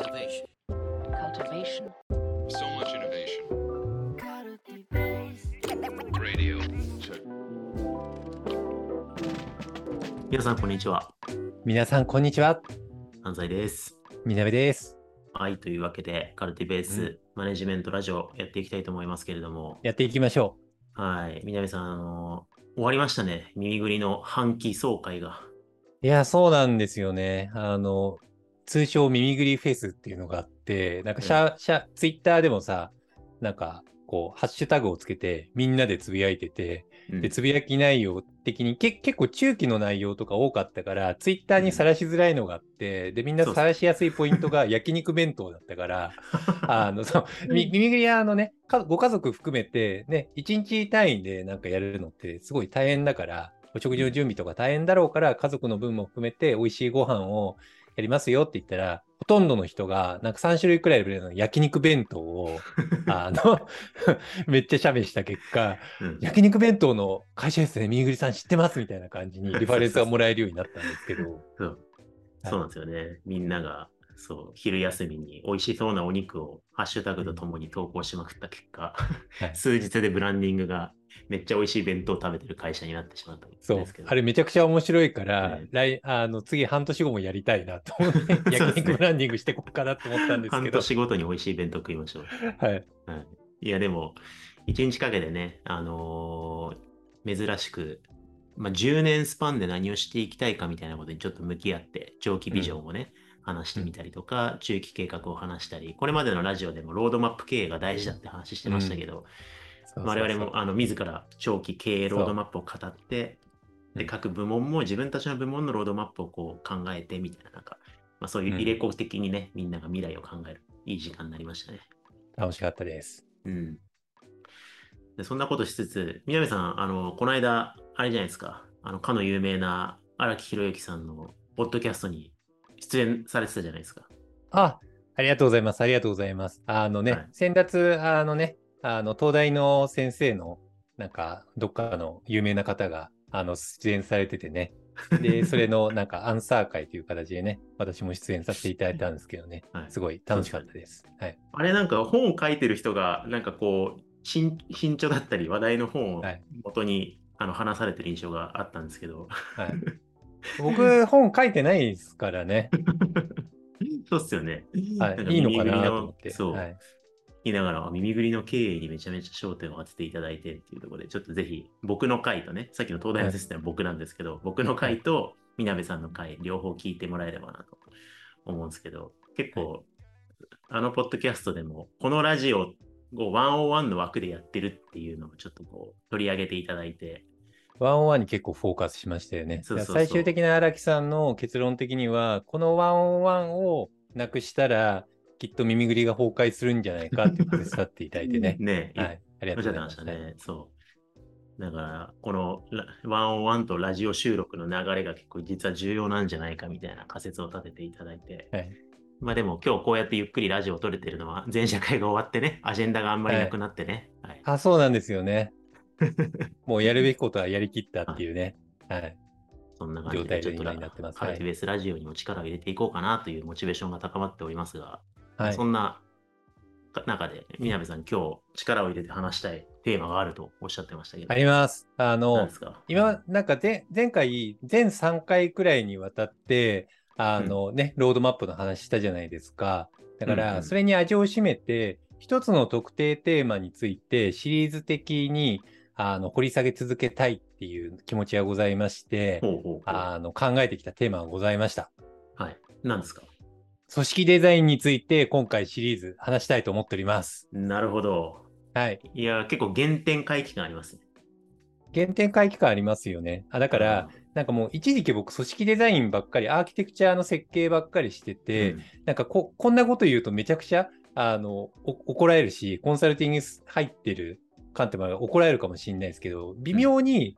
Innovation. cultivation, So much innovation. Radio. Check. 皆さん、こんにちは。皆さん、こんにちは。安西です。みなべです。はい、というわけで、カルティベース、うんマネジメントラジオやっていきたいと思いますけれども、やっていきましょはい、南さん、あの終わりましたね。耳ぐりの半期総会が。う。いや、そうなんですよね。あの、通称耳ぐりフェスっていうのがあって、なんかシャ、シャ、ツイッターでもさ、なんか、こう、ハッシュタグをつけて、みんなでつぶやいてて、うん。で、つぶやき内容的にけ結構中期の内容とか多かったから、ツイッターにさらしづらいのがあって、で、みんなそうさらしやすいポイントが 焼肉弁当だったから、あの、そう、み耳ぐりはあのね、かご家族含めてね、1日単位でなんかやるのってすごい大変だから、お食事の準備とか大変だろうから、家族の分も含めて美味しいご飯をやりますよって言ったら、ほとんどの人がなんか3種類くらいの焼肉弁当を、あの、めっちゃ写メした結果、うん。焼肉弁当の会社ですね、みぐりさん知ってますみたいな感じに リファレンスがもらえるようになったんですけど、そう。そうなんですよね。みんなが、そう、昼休みに美味しそうなお肉をハッシュタグとともに投稿しまくった結果、はい。数日でブランディングがめっちゃ美味しい弁当を食べてる会社になってしまったんそうですけど。あれめちゃくちゃ面白いから、え来あの次半年後もやりたいなと思って、焼肉ブランディングしていこうかなと思ったんです半けど、年ごとに美味しい弁当食いましょう。はい、はい、いや、でも、一日かけてね、あのー珍しく、まあ、10年スパンで何をしていきたいかみたいなことにちょっと向き合って、長期ビジョンをね、話してみたりとか、中期計画を話したり、これまでのラジオでもロードマップ経営が大事だって話してましたけど、我々もあの自ら長期経営ロードマップを語って、で、うん各部門も自分たちの部門のロードマップをこう考えてみたいな、なんか、まあ、そういう入れ子的にね、みんなが未来を考える、いい時間になりましたね。楽しかったです。うん。でそんなことしつつ、宮部さん、あの、この間、あれじゃないですか、あの、かの有名な荒木宏之さんのポッドキャストに出演されてたじゃないですか。あ、ありがとうございます。ありがとうございます。あのね、はい先達、あのね、あの、東大の先生の、なんか、どっかの有名な方が、あの、出演されててね。で、それの、なんか、アンサー会という形でね、私も出演させていただいたんですけどね、はいすごい楽しかったです。はい。あれなんか本を書いてる人が、なんかこう、新新著だったり、話題の本をはい元に、あの話されてる印象があったんですけど、はい、僕、本書いてないですからね。そうっすよね。はい、いいのかなと思って。そうはい、言いながら、耳ぐりの経営にめちゃめちゃ焦点を当てていただいてっていうところで、ちょっとぜひ僕の回とね、さっきの東大の先生は僕なんですけど、僕の回とみなべさんの回、両方聞いてもらえればなと思うんですけど、結構、あのポッドキャストでも、このラジオを101の枠でやってるっていうのをちょっとこう取り上げていただいて、ワンオンワンに結構フォーカスしましたよね。そうそうそう最終的な荒木さんの結論的には、このワンオンワンをなくしたら、きっと耳ぐりが崩壊するんじゃないかっていうことで去っていただいてね。ね、はい。ありがとうございます。たね。そう。だから、このラ101とラジオ収録の流れが結構実は重要なんじゃないかみたいな仮説を立てていただいて。はいまあでも今日こうやってゆっくりラジオを撮れてるのは全社会が終わってね、アジェンダがあんまりなくなってね。はい。あ、そうなんですよね。もうやるべきことはやりきったっていうね。はい。そんな感じで、ちょっとになってますカルティベースラジオにも力を入れていこうかなというモチベーションが高まっておりますが、はいそ。んな中で、みなべさん今日力を入れて話したいテーマがあるとおっしゃってましたけど。あります。あ何の今、なんか前前回、全3回くらいにわたって、あのね、ロードマップの話したじゃないですか。だかうんうんら、それに味を占めて、一つの特定テーマについてシリーズ的にあの掘り下げ続けたいっていう気持ちがございまして、ほうほうほうあの考えてきたテーマがございました。はい。何ですか？組織デザインについて今回シリーズ話したいと思っております。なるほど。はい。いや、結構原点回帰感ありますね。原点回帰感ありますよね。あだから、なんかもう一時期僕組織デザインばっかり、アーキテクチャの設計ばっかりしてうん、て、なんかここんなこと言うとめちゃくちゃあのお怒られるし、コンサルティング入ってる観点は怒られるかもしれないですけど、微妙に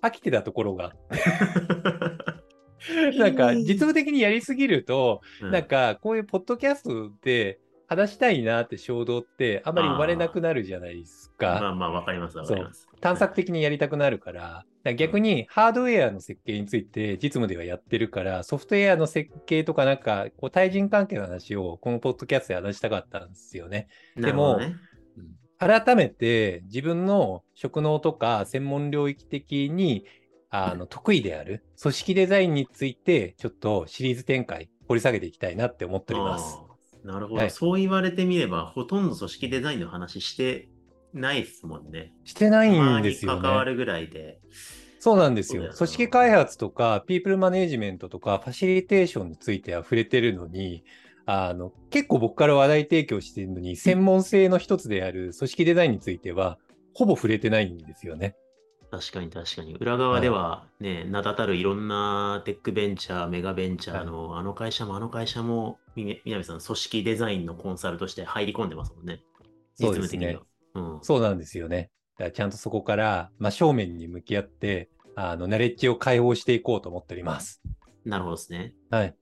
飽きてたところが、なんか実務的にやりすぎると、うん。なんかこういうポッドキャストで話したいなって衝動ってあんまり生まれなくなるじゃないですか。まあまあ、わかります、わかります。探索的にやりたくなるから、だから逆にハードウェアの設計について実務ではやってるから、ソフトウェアの設計とかなんか、こう対人関係の話をこのポッドキャストで話したかったんですよね。なるほどね。改めて自分の職能とか専門領域的にあの得意である組織デザインについてちょっとシリーズ展開掘り下げていきたいなって思っております。なるほど、はいそう言われてみれば、ほとんど組織デザインの話してないですもんね。してないんですよね。関わるぐらいで。そうなんですよ。組織開発とか、ピープルマネジメントとか、ファシリテーションについては触れてるのに、あの結構僕から話題提供してるのに、専門性の一つである組織デザインについては、ほぼ触れてないんですよね。確かに確かに。裏側ではね、名だたるいろんなテックベンチャー、メガベンチャーの、あの会社もあの会社も、みみなべさん、組織デザインのコンサルとして入り込んでますもんね。そうですね。うん。そうなんですよね。だからちゃんとそこから真正面に向き合って、あのナレッジを解放していこうと思っております。なるほどですね。はい。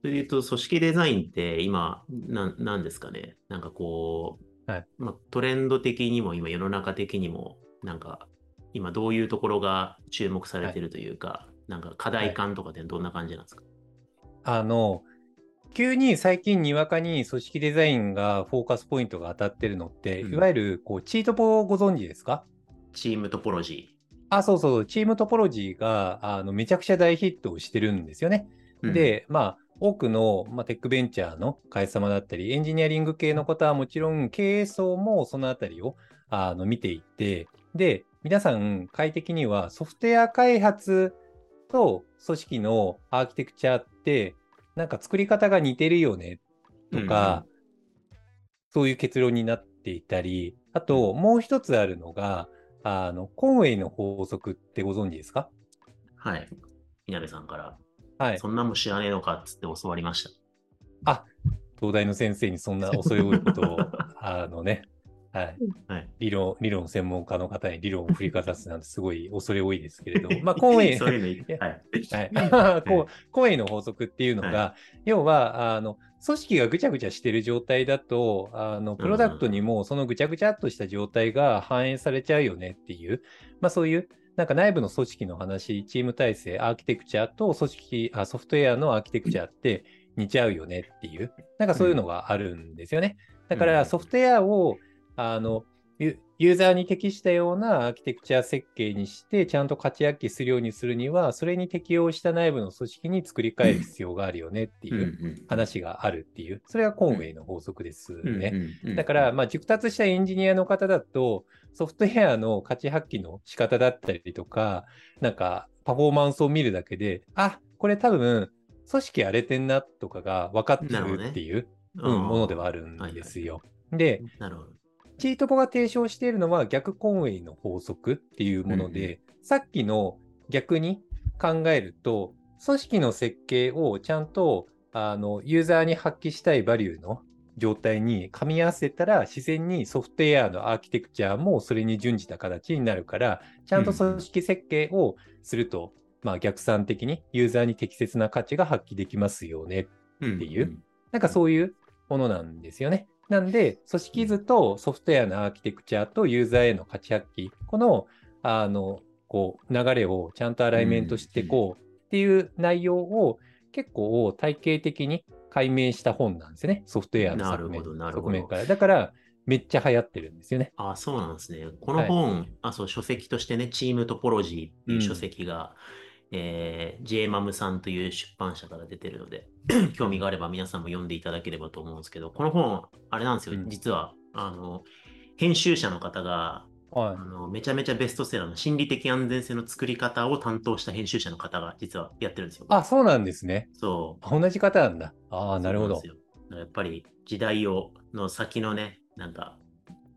それで言うと、組織デザインって今、ななんですかね。なんかこう、はいまあ、トレンド的にも、今世の中的にも、なんか、今どういうところが注目されてるというか、なんか課題感とかってどんな感じなんですか、あの、急に最近にわかに組織デザインがフォーカスポイントが当たってるのって、うん。いわゆるこうチートポをご存知ですか？チームトポロジあ、そうそう、チームトポロジーがあのめちゃくちゃ大ヒットをしてるんですよね。ー。で、まあ、多くの、まあ、テックベンチャーの会社様だったり、エンジニアリング系の方はもちろん、経営層もそのあたりをあの見ていって、で、皆さん、快適にはソフトウェア開発と組織のアーキテクチャって、なんか作り方が似てるよねとか、そういう結論になっていたり、あと、もう一つあるのが、あのコンウェイの法則ってご存知ですか？はい。稲部さんから、はい。そんなもん知らねえのかっつって教わりました。東大の先生にそんな恐れ多いことを、あのね、はい、はい。理論、理論専門家の方に理論を振りかざすなんてすごい恐れ多いですけれども、まあ、コンウェイ、そういうのはい。の法則っていうのが、は要はあの組織がぐちゃぐちゃしてる状態だとあのプロダクトにもそのぐちゃぐちゃっとした状態が反映されちゃうよねっていう、まあ、そういうなんか内部の組織の話チーム体制アーキテクチャと組織あソフトウェアのアーキテクチャって似ちゃうよねっていう。なんかそういうのがあるんですよね。だかうんらソフトウェアをあのユユーザーに適したようなアーキテクチャ設計にして、ちゃんと勝ち発揮するようにするには、それに適応した内部の組織に作り変える必要があるよねっていう話があるっていう、それがコンウェイの法則ですね。だから、まあ、熟達したエンジニアの方だと、ソフトウェアの価値発揮の仕方だったりとか、なんかパフォーマンスを見るだけで、あこれ多分、組織荒れてんなとかが分かってなるっていう、ものではあるんですよ。で、なるほど。チートポが提唱しているのは逆コンウェイの法則っていうもので、さっきの逆に考えると、組織の設計をちゃんとあのユーザーに発揮したいバリューの状態に噛み合わせたら、自然にソフトウェアのアーキテクチャもそれに準じた形になるから、ちゃんと組織設計をすると、まあ、逆算的にユーザーに適切な価値が発揮できますよねう。んっていうなんかそういうものなんですよね。なんで、組織図とソフトウェアのアーキテクチャとユーザーへの価値発揮、この、あの、こう、流れをちゃんとアライメントしていこうっていう内容を結構体系的に解明した本なんですよね。ソフトウェアの側面側面から。だから、めっちゃ流行ってるんですよね。あそうなんですね。この本、あそう書籍としてね、チームトポロジーっていううん書籍が、えー、J マムさんという出版社から出てるので、興味があれば皆さんも読んでいただければと思うんですけど、この本、あれなんですよ、うん実は、あの、編集者の方が、はあのめちゃめちゃベストセラーの心理的安全性の作り方を担当した編集者の方が実はやってるんですよ。あ、そうなんですね。そう。同じ方なんだ。ああ、なるほどやっぱり時代をの先のね、なんか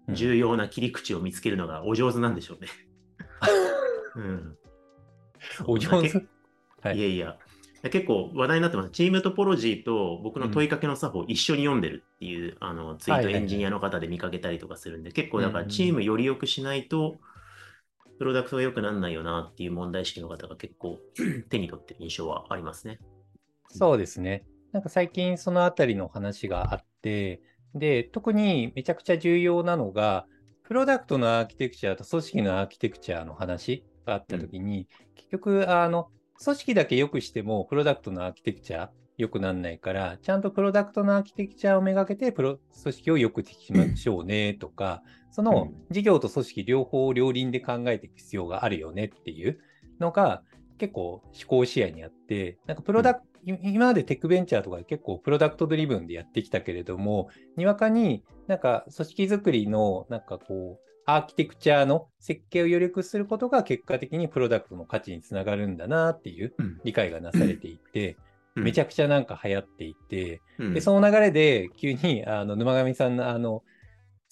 うん重要な切り口を見つけるのがお上手なんでしょうね。うん、お上手だけはいいやいや。結構話題になってます。チームトポロジーと僕の問いかけの作法を一緒に読んでるっていう、あのツイートはいはいはいエンジニアの方で見かけたりとかするんで、結構だかうんうんらチームより良くしないと、プロダクトが良くならないよなっていう問題意識の方が結構 手に取ってる印象はありますね。そうですね。なんか最近そのあたりの話があって、で、特にめちゃくちゃ重要なのが、プロダクトのアーキテクチャと組織のアーキテクチャの話があったときに、結局、あの、組織だけ良くしても、プロダクトのアーキテクチャ良くならないから、ちゃんとプロダクトのアーキテクチャをめがけて、プロ組織を良くできましょうねとか、その事業と組織両方両輪で考えていく必要があるよねっていうのが結構思考視野にあって、なんかプロダクト、今までテックベンチャーとかで結構プロダクトドリブンでやってきたけれども、にわかになんか組織づくりのなんかこう、アーキテクチャの設計をより良くすることが結果的にプロダクトの価値につながるんだなっていううん理解がなされていて、めちゃ、ゃくちゃなんか流行っていて、うんで、その流れで急にあの沼上さんのあの、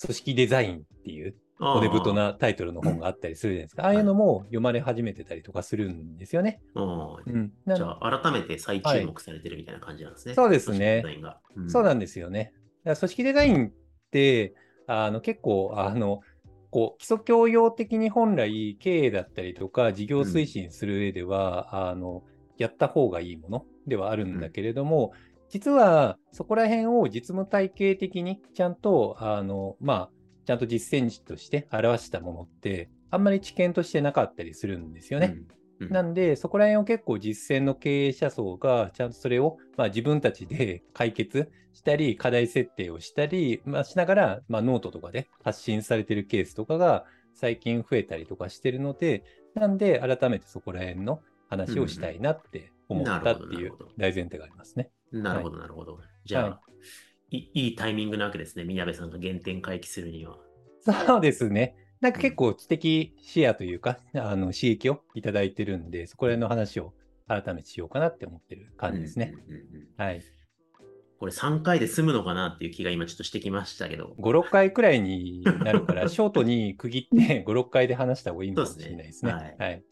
組織デザインっていう骨太なタイトルの本があったりするじゃないですか。ああいうのも読まれ始めてたりとかするんですよね。うん。なじゃあ、改めて再注目されてるみたいな感じなんですね。そうですね組織デザインがうんそうなんですよね。組織デザインって、あの結構、あの、こう基礎教養的に本来経営だったりとか事業推進する上では、あのやった方がいいものではあるんだけれども、実はそこら辺を実務体系的にちゃんとあの、まあ、ちゃんと実践値として表したものってあんまり知見としてなかったりするんですよね。うんうんなんで、そこら辺を結構実践の経営者層が、ちゃんとそれを、まあ、自分たちで 解決したり、課題設定をしたり、まあ、しながら、まあ、ノートとかで発信されてるケースとかが最近増えたりとかしてるので、なんで、改めてそこら辺の話をしたいなって思ったっていう大前提がありますね。なるほど、なるほど。じゃあ、、はいいいタイミングなわけですね。宮部さんが原点回帰するには。そうですね。なんか結構知的視野というか、あの刺激をいただいてるんで、そこら辺の話を改めてしようかなって思ってる感じですね。うんうんうんうんはい。これ3回で済むのかなっていう気が今ちょっとしてきましたけど。5、6回くらいになるから、ショートに区切って5、6回で話した方がいいのかもしれないですね。そうですねはい。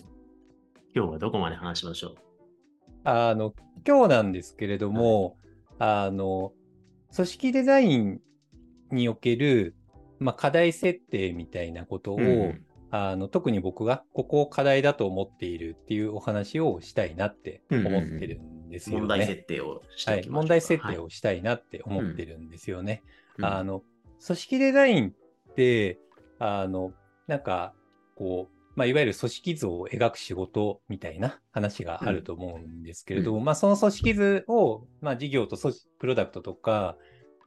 今日はどこまで話しましょう？あの、今日なんですけれども、あの、組織デザインにおける、まあ、課題設定みたいなことを、うんあの特に僕がここを課題だと思っているっていうお話をしたいなって思ってるんですよね。問題設定をしてはい、問題設定をしたいなって思ってるんですよね。はい。あの組織デザインって、あのなんかこう、まあ、いわゆる組織図を描く仕事みたいな話があると思うんですけれども、うん。まあ、その組織図を、まあ、事業と組織プロダクトとか、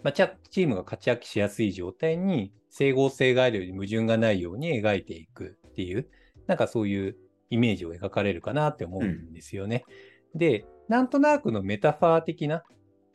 まあ、チャチームが勝ち発揮しやすい状態に整合性があるように矛盾がないように描いていくっていう、なんかそういうイメージを描かれるかなって思うんですよね。で、なんとなくのメタファー的な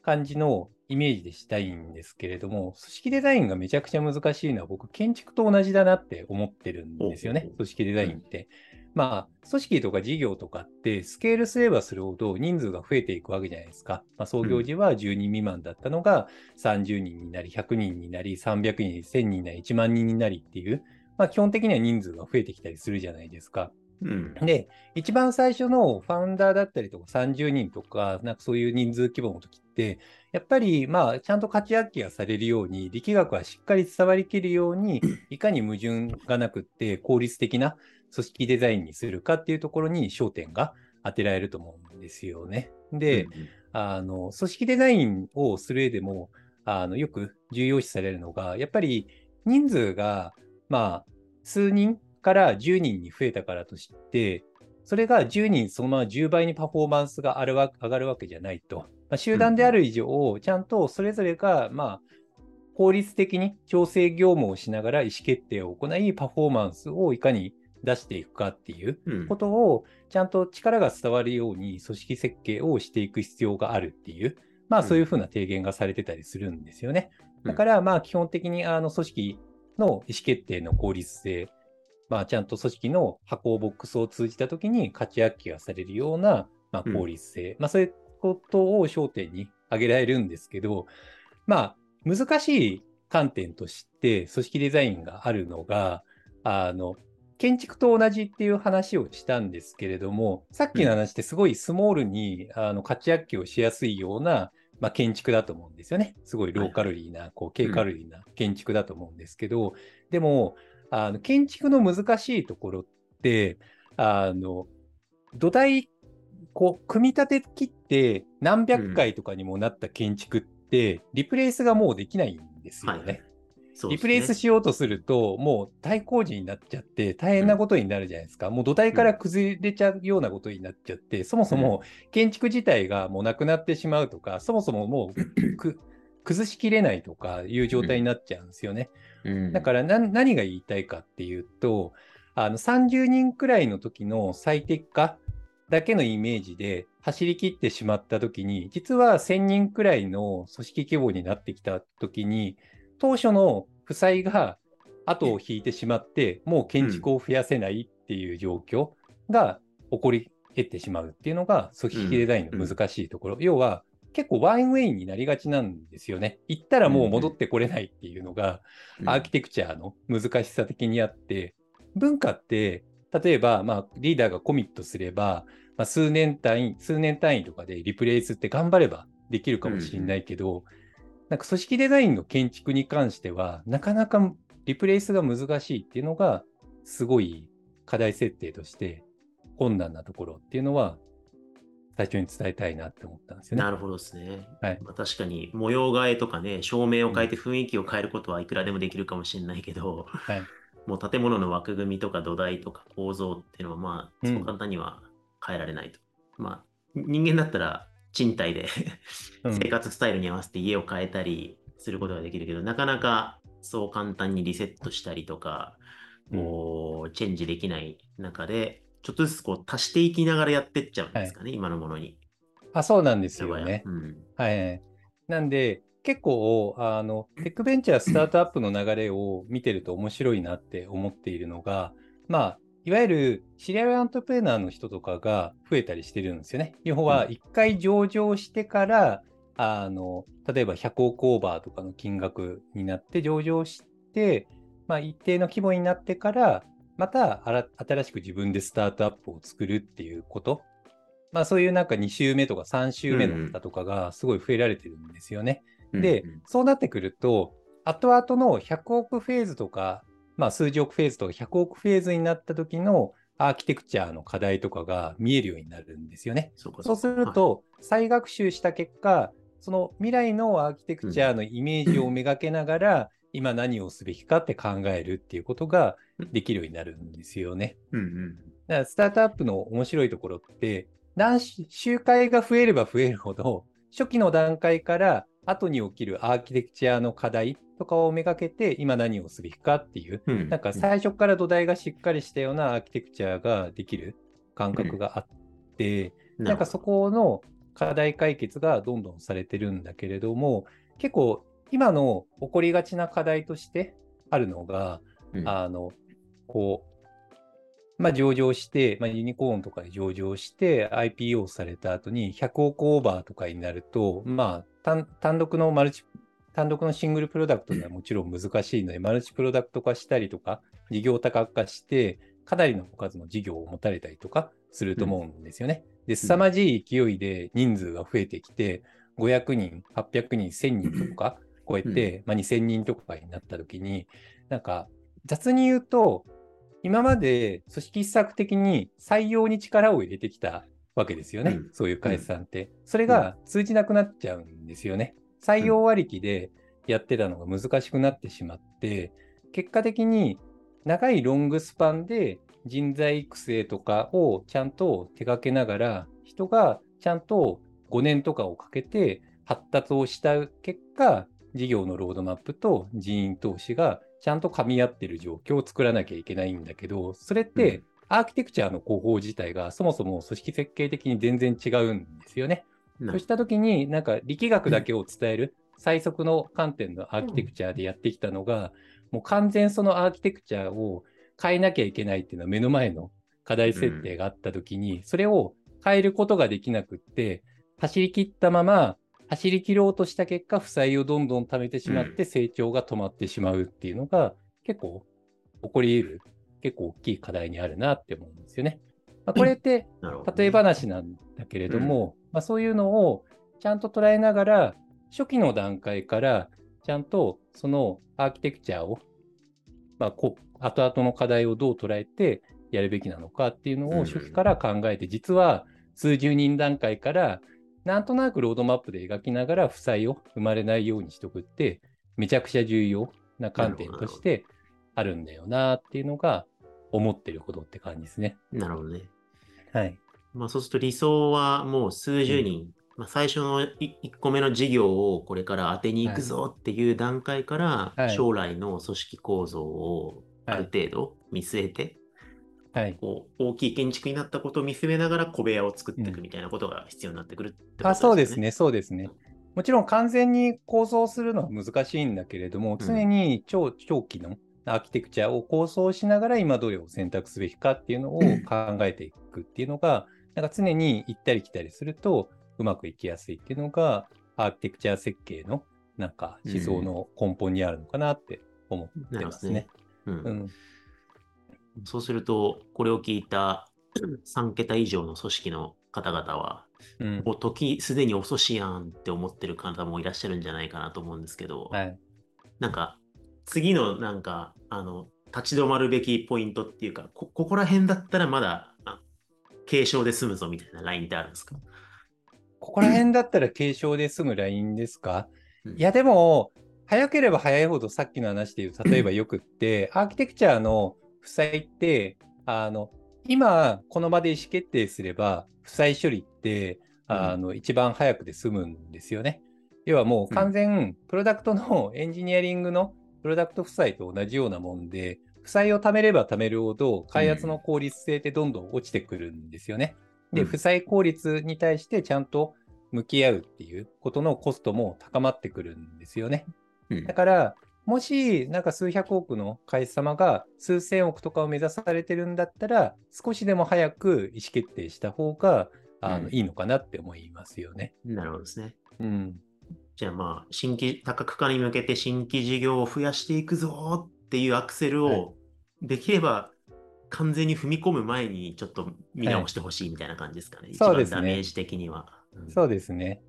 感じのイメージでしたいんですけれども、組織デザインがめちゃくちゃ難しいのは僕、建築と同じだなって思ってるんですよね組織デザインって。まあ、組織とか事業とかって、スケールすればするほど人数が増えていくわけじゃないですか。まあ、創業時は10人未満だったのが30人になり、100人になり、300人になり、1000人になり、1万人になりっていう、まあ、基本的には人数が増えてきたりするじゃないですか。うんで、一番最初のファウンダーだったりとか30人とか、なんかそういう人数規模の時って、やっぱりまあちゃんと価値発揮がされるように、力学はしっかり伝わりきるように、いかに矛盾がなくって効率的な組織デザインにするかっていうところに焦点が当てられると思うんですよね。で、うんうんあの組織デザインをする上でもあのよく重要視されるのが、やっぱり人数が、まあ、数人から10人に増えたからとして、それが10人そのまま10倍にパフォーマンスが上がるわけじゃないと。まあ、集団である以上、ちゃんとそれぞれが、まあ、効率的に調整業務をしながら意思決定を行い、パフォーマンスをいかに出していくかっていううん。ことをちゃんと力が伝わるように組織設計をしていく必要があるっていう、まあうん。そういうふうな提言がされてたりするんですよね。うん。だからまあ基本的にあの組織の意思決定の効率性、まあちゃんと組織の箱ボックスを通じたときに価値発揮がされるようなまあ効率性、まあそういうことを焦点に挙げられるんですけど、まあ難しい観点として組織デザインがあるのが、あの、建築と同じっていう話をしたんですけれども、さっきの話ってすごいスモールに、あの価値発揮をしやすいような、まあ、建築だと思うんですよね。すごいローカロリーな、こう低カロリーな建築だと思うんですけど、でもあの建築の難しいところって、あの土台、こう組み立て切って何百回とかにもなった建築って、リプレイスがもうできないんでですよね。リプレイスしようとすると、もう大工事になっちゃって、大変なことになるじゃないですか。もう土台から崩れちゃうようなことになっちゃって、そもそも建築自体がもうなくなってしまうとか、そもそももうく 崩しきれないとかいう状態になっちゃうんですよね。うんだから何何が言いたいかっていうと、あの30人くらいの時の最適化だけのイメージで走り切ってしまった時に、実は1000人くらいの組織規模になってきた時に、当初の負債が後を引いてしまって、もう建築を増やせないっていう状況が起こり得てしまうっていうのが組織デザインの難しいところ。要は結構ワンウェイになりがちなんですよね。行ったらもう戻ってこれないっていうのが、アーキテクチャの難しさ的にあって、文化って、例えば、まあ、リーダーがコミットすれば、まあ、数年単位、数年単位とかでリプレイスって頑張ればできるかもしれないけど、なんか組織デザインの建築に関しては、なかなかリプレイスが難しいっていうのが、すごい課題設定として困難なところっていうのは、最初に伝えたいなって思ったんですよね。なるほどですね。はいまあ、確かに模様替えとかね、照明を変えて雰囲気を変えることはいくらでもできるかもしれないけど、はい。もう建物の枠組みとか土台とか構造っていうのは、まあ、うんそう簡単には変えられないと。まあ、人間だったら賃貸でうん生活スタイルに合わせて家を変えたりすることができるけど、なかなかそう簡単にリセットしたりとか、こう、チェンジできない中で、ちょっとずつこう足していきながらやってっちゃうんですかね、今のものに。あ、そうなんですよね。うん。はい。なんで、結構、あの、テックベンチャースタートアップの流れを見てると面白いなって思っているのが、まあ、いわゆるシリアルアントプレナーの人とかが増えたりしてるんですよね。要は、一回上場してから、あの、例えば100億オーバーとかの金額になって上場して、まあ、一定の規模になってから、また新しく自分でスタートアップを作るっていうこと。まあ、そういうなんか2週目とか3週目の方とかがすごい増えられてるんですよね。でうん、そうなってくると、後々の100億フェーズとか、まあ、数十億フェーズとか100億フェーズになった時のアーキテクチャの課題とかが見えるようになるんですよね。そうする、と、再学習した結果、その未来のアーキテクチャのイメージをめがけながら、今何をすべきかって考えるっていうことができるようになるんですよね。はいうんうんだからスタートアップの面白いところって、何し周回が増えれば増えるほど、初期の段階から後に起きるアーキテクチャの課題とかをめがけて、今何をすべきかっていう、うん。なんか最初から土台がしっかりしたようなアーキテクチャができる感覚があって、なんかそこの課題解決がどんどんされてるんだけれども、結構今の起こりがちな課題としてあるのが、うん。あの、こう、まあ、上場して、まあ、ユニコーンとかで上場して、IPO された後に100億オーバーとかになると、まあ、単単独のマルチ、単独のシングルプロダクトではもちろん難しいので、マルチプロダクト化したりとか、事業多角化して、かなりの数の事業を持たれたりとかすると思うんですよね。で、凄まじい勢いで人数が増えてきて、500人、800人、1000人とか超えて、まあ、2000人とかになった時に、なんか雑に言うと、今まで組織施策的に採用に力を入れてきたわけですよね、うんそういう会社さんって。それが通じなくなっちゃうんですよね。採用割りでやってたのが難しくなってしまって、結果的に長いロングスパンで人材育成とかをちゃんと手掛けながら、人がちゃんと5年とかをかけて発達をした結果、事業のロードマップと人員投資がちゃんと噛み合ってる状況を作らなきゃいけないんだけど、それってうんアーキテクチャの広報自体がそもそも組織設計的に全然違うんですよね。なそうしたときに、なんか力学だけを伝える最速の観点のアーキテクチャでやってきたのが、もう完全そのアーキテクチャを変えなきゃいけないっていうのは目の前の課題設定があったときに、それを変えることができなくって、走り切ったまま、走り切ろうとした結果、負債をどんどん貯めてしまって成長が止まってしまうっていうのが結構起こり得る、結構大きい課題にあるなって思うんですよね。まあ、これって例え話なんだけれども、まあ、そういうのをちゃんと捉えながら、初期の段階からちゃんとそのアーキテクチャを、まあ、こ後々の課題をどう捉えてやるべきなのかっていうのうん。を初期から考えて、実は数十人段階からなんとなくロードマップで描きながら負債を生まれないようにしとくってめちゃくちゃ重要な観点としてあるんだよなっていうのが思ってることって感じですね。なるほどね。はい。まあそうすると理想はもう数十人、まあ、最初の1個目の事業をこれから当てに行くぞっていう段階から、はい将来の組織構造をある程度見据えて、はい。こう大きい建築になったことを見据えながら小部屋を作っていくみたいなことが必要になってくるってことあそうですね、そうですね。もちろん完全に構造するのは難しいんだけれども、うん。常に長長期のアーキテクチャを構想しながら今どれを選択すべきかっていうのを考えていくっていうのが、なんか常に行ったり来たりするとうまくいきやすいっていうのが、アーキテクチャ設計のなんか思想の根本にあるのかなって思ってますね。うん。うんそうすると、これを聞いた 3桁以上の組織の方々は、うん。もう時すでに遅しやんって思ってる方もいらっしゃるんじゃないかなと思うんですけど、はい。なんか、次のなんか、あの、立ち止まるべきポイントっていうか、こここら辺だったらまだ、あ軽症で済むぞみたいなラインってあるんですか？ここら辺だったら軽症で済むラインですか、うん。いや、でも、早ければ早いほどさっきの話で言う、例えばよくって、アーキテクチャの負債って、あの、今、この場で意思決定すれば、負債処理って、あの、一番早くで済むんですよね。要はもう完全、プロダクトのエンジニアリングのプロダクト負債と同じようなもんで、負債を貯めれば貯めるほど、開発の効率性ってどんどん落ちてくるんですよね。で、うん負債効率に対してちゃんと向き合うっていうことのコストも高まってくるんですよね。うんだから、もし、なんか数百億の会社様が数千億とかを目指されてるんだったら、少しでも早く意思決定した方が、あの、うんいいのかなって思いますよね。なるほどですね。うん。じゃあまあ、新規、多角化に向けて新規事業を増やしていくぞっていうアクセルはを、できれば完全に踏み込む前にちょっと見直してほしいみたいな感じですかね。そうですね一番ダメージ的には。うんそうですね。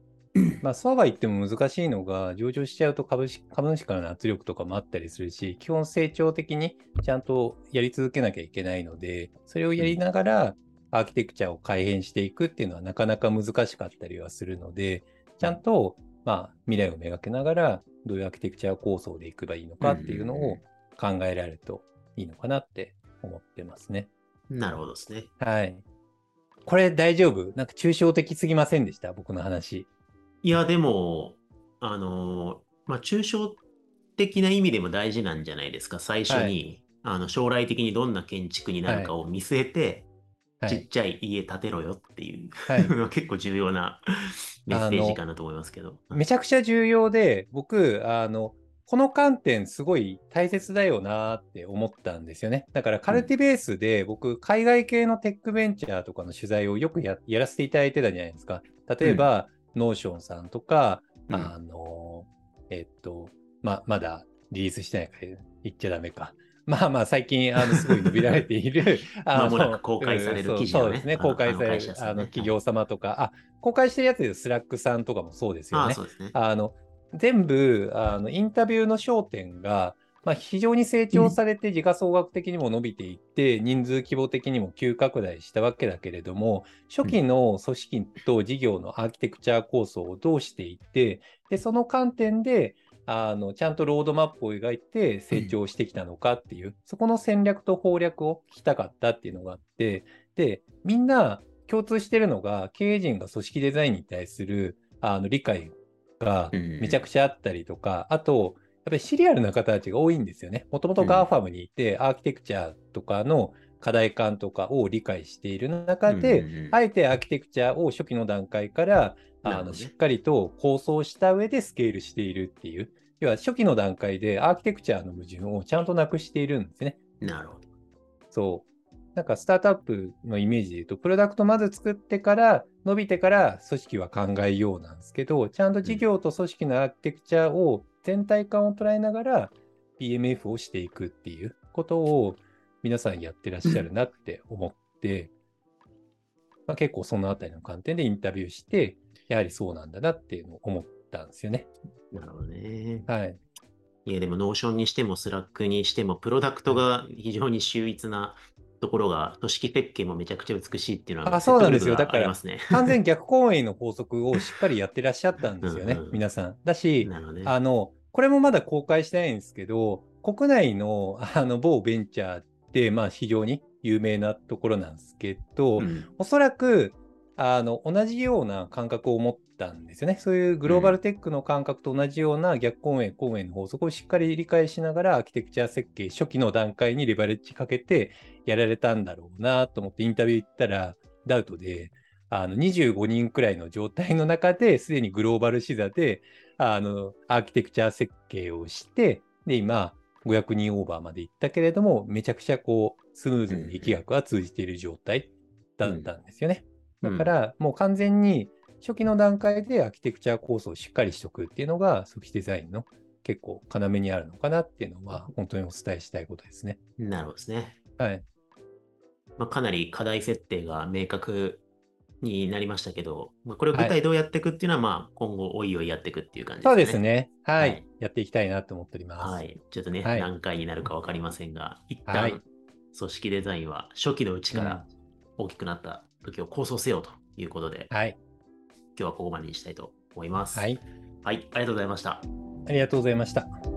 まあ、そうは言っても難しいのが、上場しちゃうと株式株主からの圧力とかもあったりするし、基本成長的にちゃんとやり続けなきゃいけないので、それをやりながら、アーキテクチャを改変していくっていうのはなかなか難しかったりはするので、ちゃんと、まあ、未来をめがけながら、どういうアーキテクチャ構想でいけばいいのかっていうのを考えられるといいのかなって思ってますね。なるほどですね。はい。これ大丈夫？なんか抽象的すぎませんでした？僕の話。いや、でも、あのーまあ、抽象的な意味でも大事なんじゃないですか？最初に、はあの将来的にどんな建築になるかを見据えて、はい。ちっちゃい家建てろよっていう、はい 結構重要なメッセージかなと思いますけど。めちゃくちゃ重要で、僕、あの、この観点すごい大切だよなって思ったんですよね。だから CULTIBASE で僕、海外系のテックベンチャーとかの取材をよくややらせていただいてたじゃないですか。例えば、 Notion さんとか、うん。あの、えっと、ま、まだリリースしてないから言っちゃダメか。まあまあ最近あのすごい伸びられている あの公開されるね。うんそうですね。公開されるあの企業様とか。あ公開してるやつで Slack さんとかもそうですよああ、ねそうですね。あの全部あのインタビューの焦点が、まあ、非常に成長されて時価総額的にも伸びていって、人数規模的にも急拡大したわけだけれども初期の組織と事業のアーキテクチャ構想をどうしていってでその観点であのちゃんとロードマップを描いて成長してきたのかっていう、そこの戦略と攻略を聞きたかったっていうのがあってでみんな共通してるのが経営陣が組織デザインに対するあの理解がうん。めちゃくちゃあったりとか、あと、やっぱりシリアルな方たちが多いんですよね。もともとうん GAFAM にいて、アーキテクチャとかの課題感とかを理解している中で、うんうんうんあえてアーキテクチャを初期の段階からあの、しっかりと構想した上でスケールしているっていう、要は初期の段階でアーキテクチャの矛盾をちゃんとなくしているんですね。なるほど。そう。なんかスタートアップのイメージで言うと、プロダクトまず作ってから、伸びてから組織は考えようなんですけど、ちゃんと事業と組織のアーキテクチャを全体感を捉えながら PMF をしていくっていうことを皆さんやってらっしゃるなって思って、まあ、結構そのあたりの観点でインタビューして、やはりそうなんだなっていうのを思ったんですよね。なるほどね。はい。いや、でも、 Notion にしても、 Slack にしても、プロダクトが非常に秀逸なところが、組織設計もめちゃくちゃ美しいっていうのは、あそうなんですよだから。完全逆コンウェイの法則をしっかりやってらっしゃったんですよね うんう、ん皆さん。だし、ね。あの、これもまだ公開してないんですけど、国内のあの某ベンチャーって、まあ、非常に有名なところなんですけど、うんおそらくあの同じような感覚を持ったんですよね。そういうグローバルテックの感覚と同じような逆公園、公園の法則をしっかり理解しながら、アーキテクチャ設計初期の段階にレバレッジかけてやられたんだろうなと思ってインタビュー行ったら、ダウトで、あの25人くらいの状態の中ですでにグローバル視座であのアーキテクチャ設計をして、で、今、500人オーバーまで行ったけれども、めちゃくちゃこう、スムーズに力学は通じている状態だったんですよね。だから、もう完全に初期の段階でアーキテクチャ構想をしっかりしとくっていうのが、ソフィデザインの結構要にあるのかなっていうのは、本当にお伝えしたいことですね。なるほどですね。はい。まあ、かなり課題設定が明確になりましたけど、まあ、これを具体どうやっていくっていうのは、まあ、今後、おいおいやっていくっていう感じですね。そうです。ね。はい。はいやっていきたいなと思っております。はい。ちょっとね、はい何回になるか分かりませんが、一はい旦、組織デザインは初期のうちから大きくなった時を構想せよということで、はい。今日はここまでにしたいと思います。はい。はい。ありがとうございました。ありがとうございました。